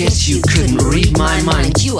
guess you couldn't read my mind. You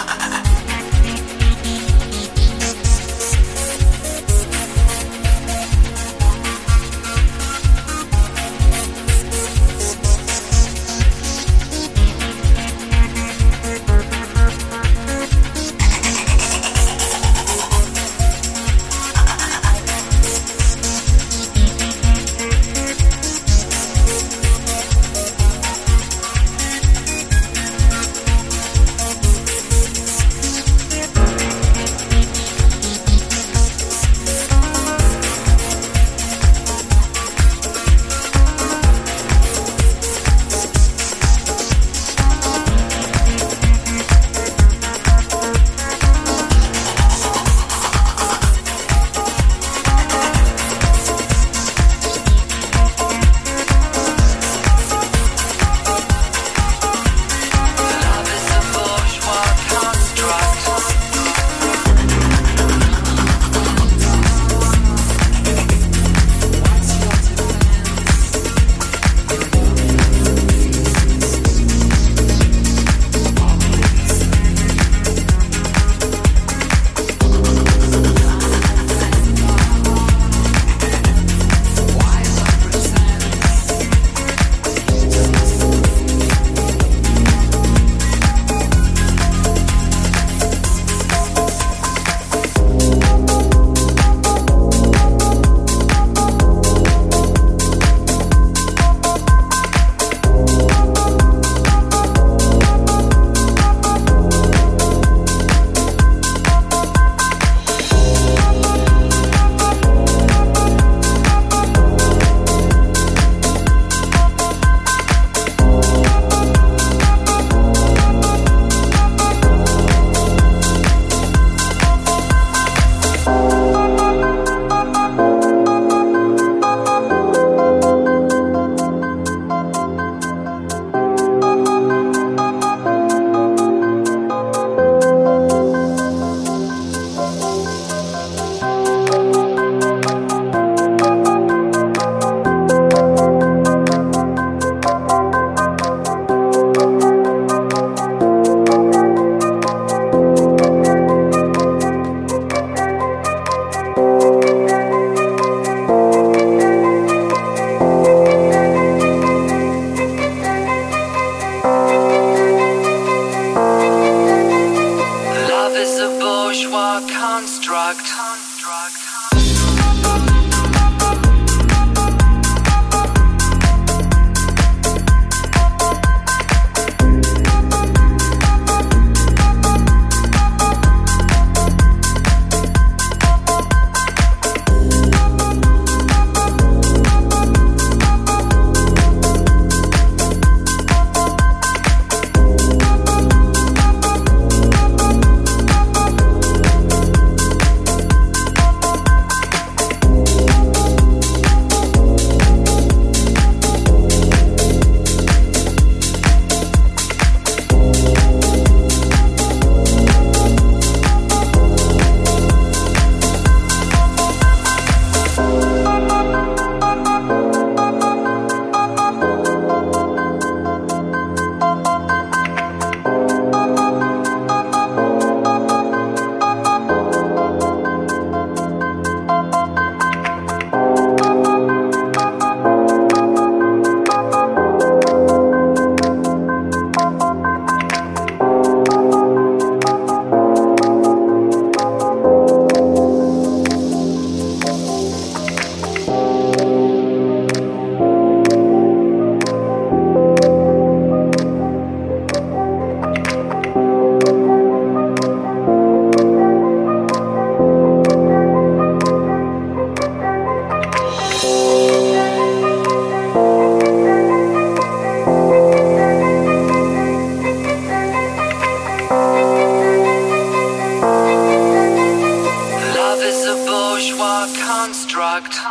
locked.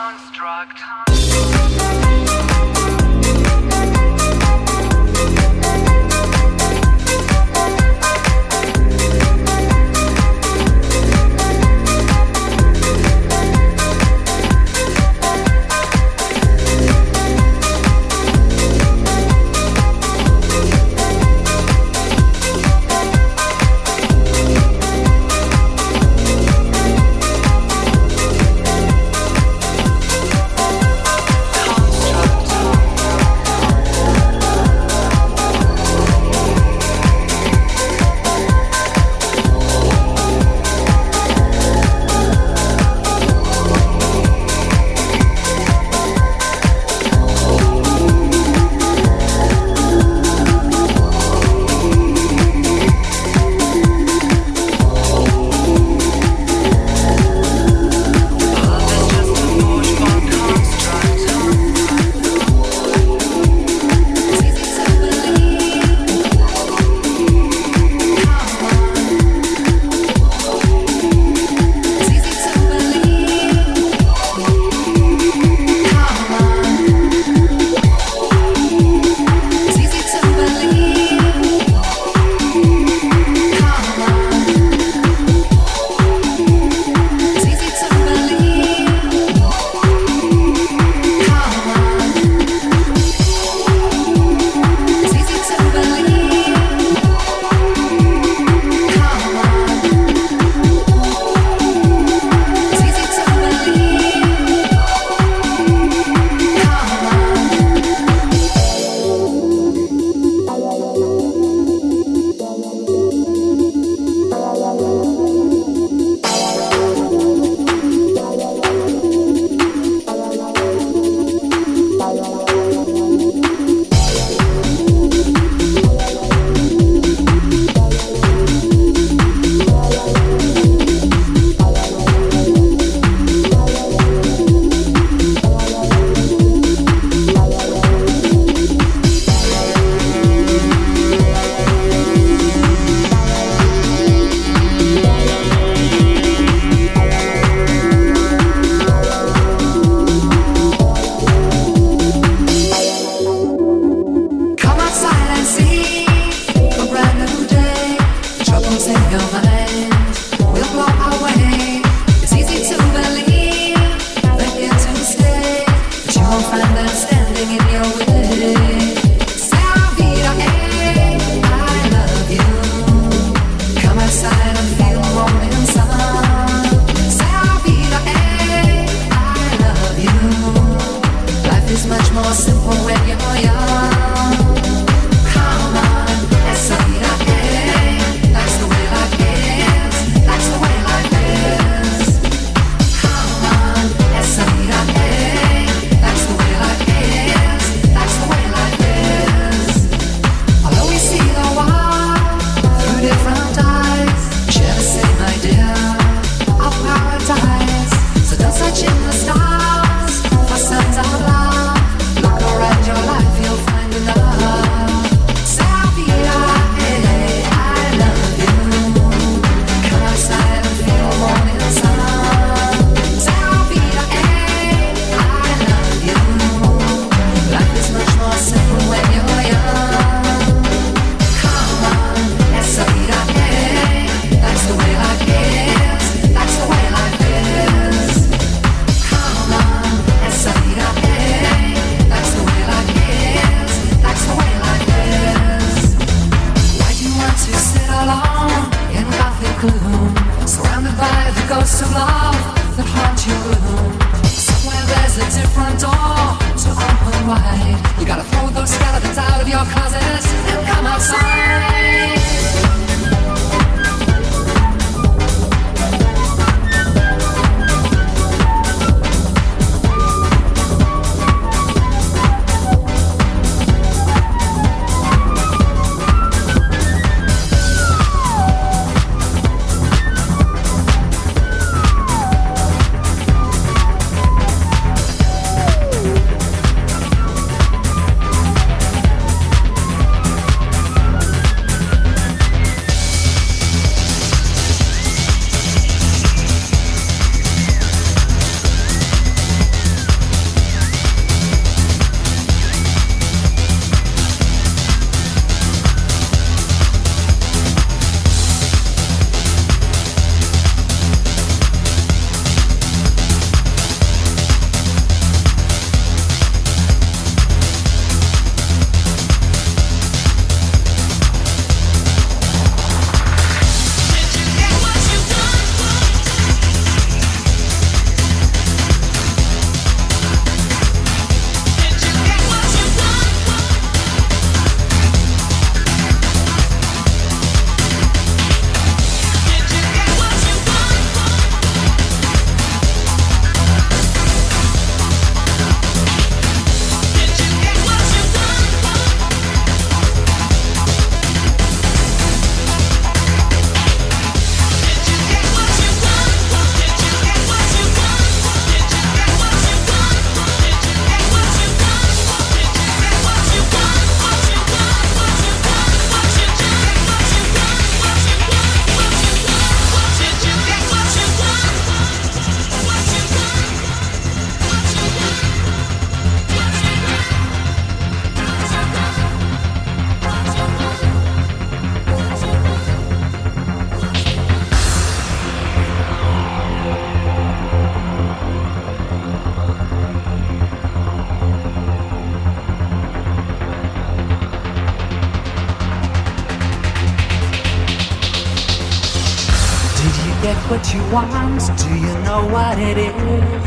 what you want. Do you know what it is?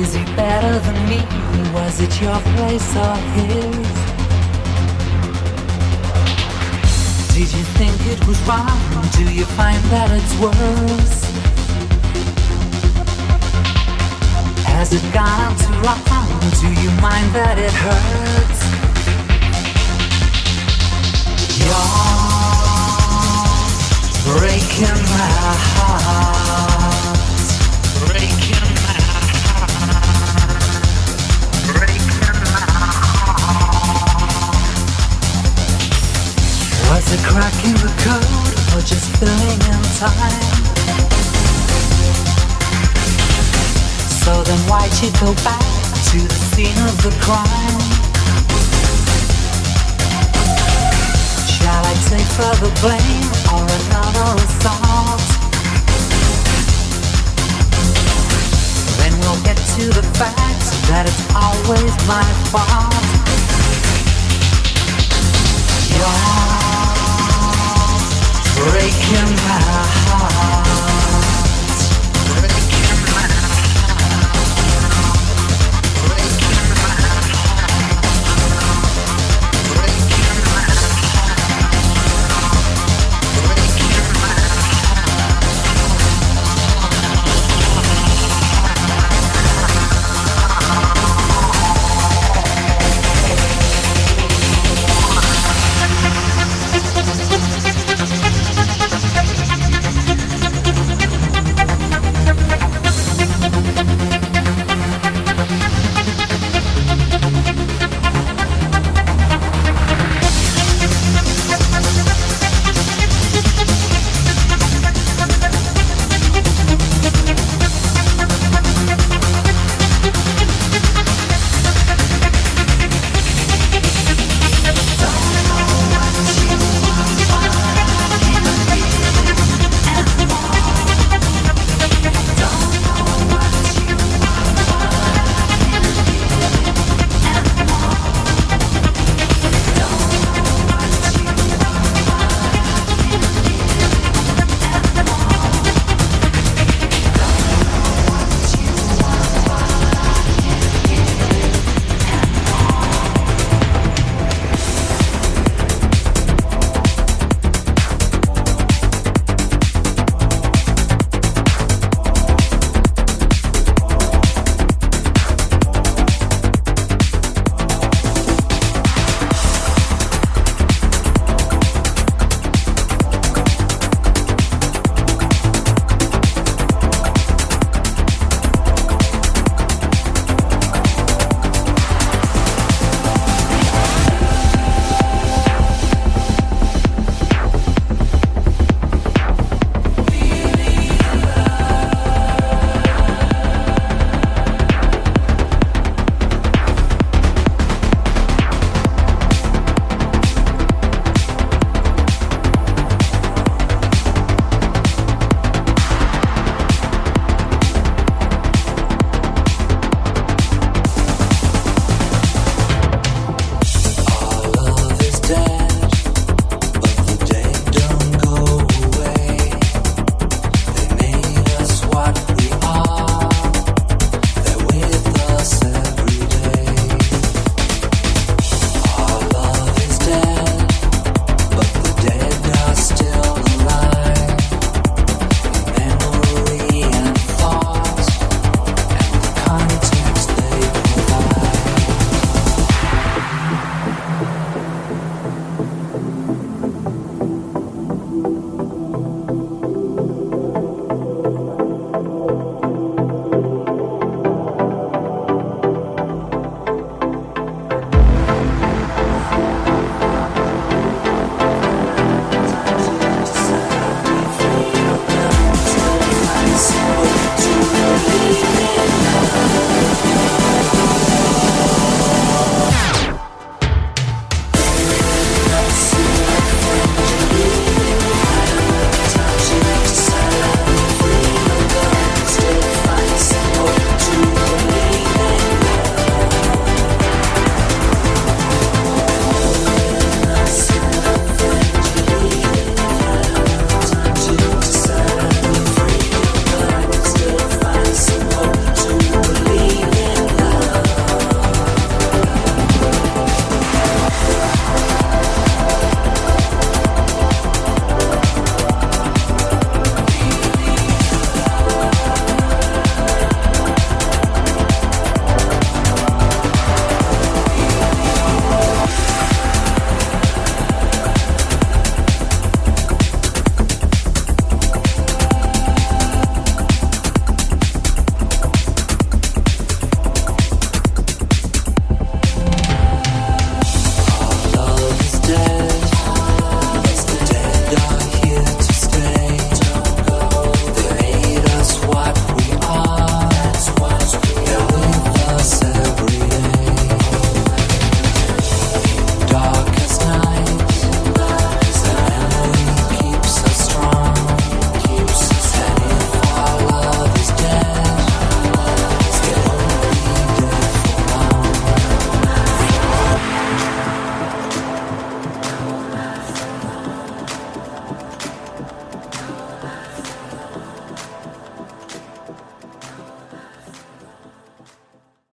Is it better than me? Was it your place or his? Did you think it was wrong? Do you find that it's worse? Has it gone too long? Do you mind that it hurts? You're breaking my heart. Breaking my heart. Breaking my heart. Was it cracking the code or just filling in time? So then why'd you go back to the scene of the crime? Shall I take further blame or another assault? Then we'll get to the fact that it's always my fault. You're breaking my heart.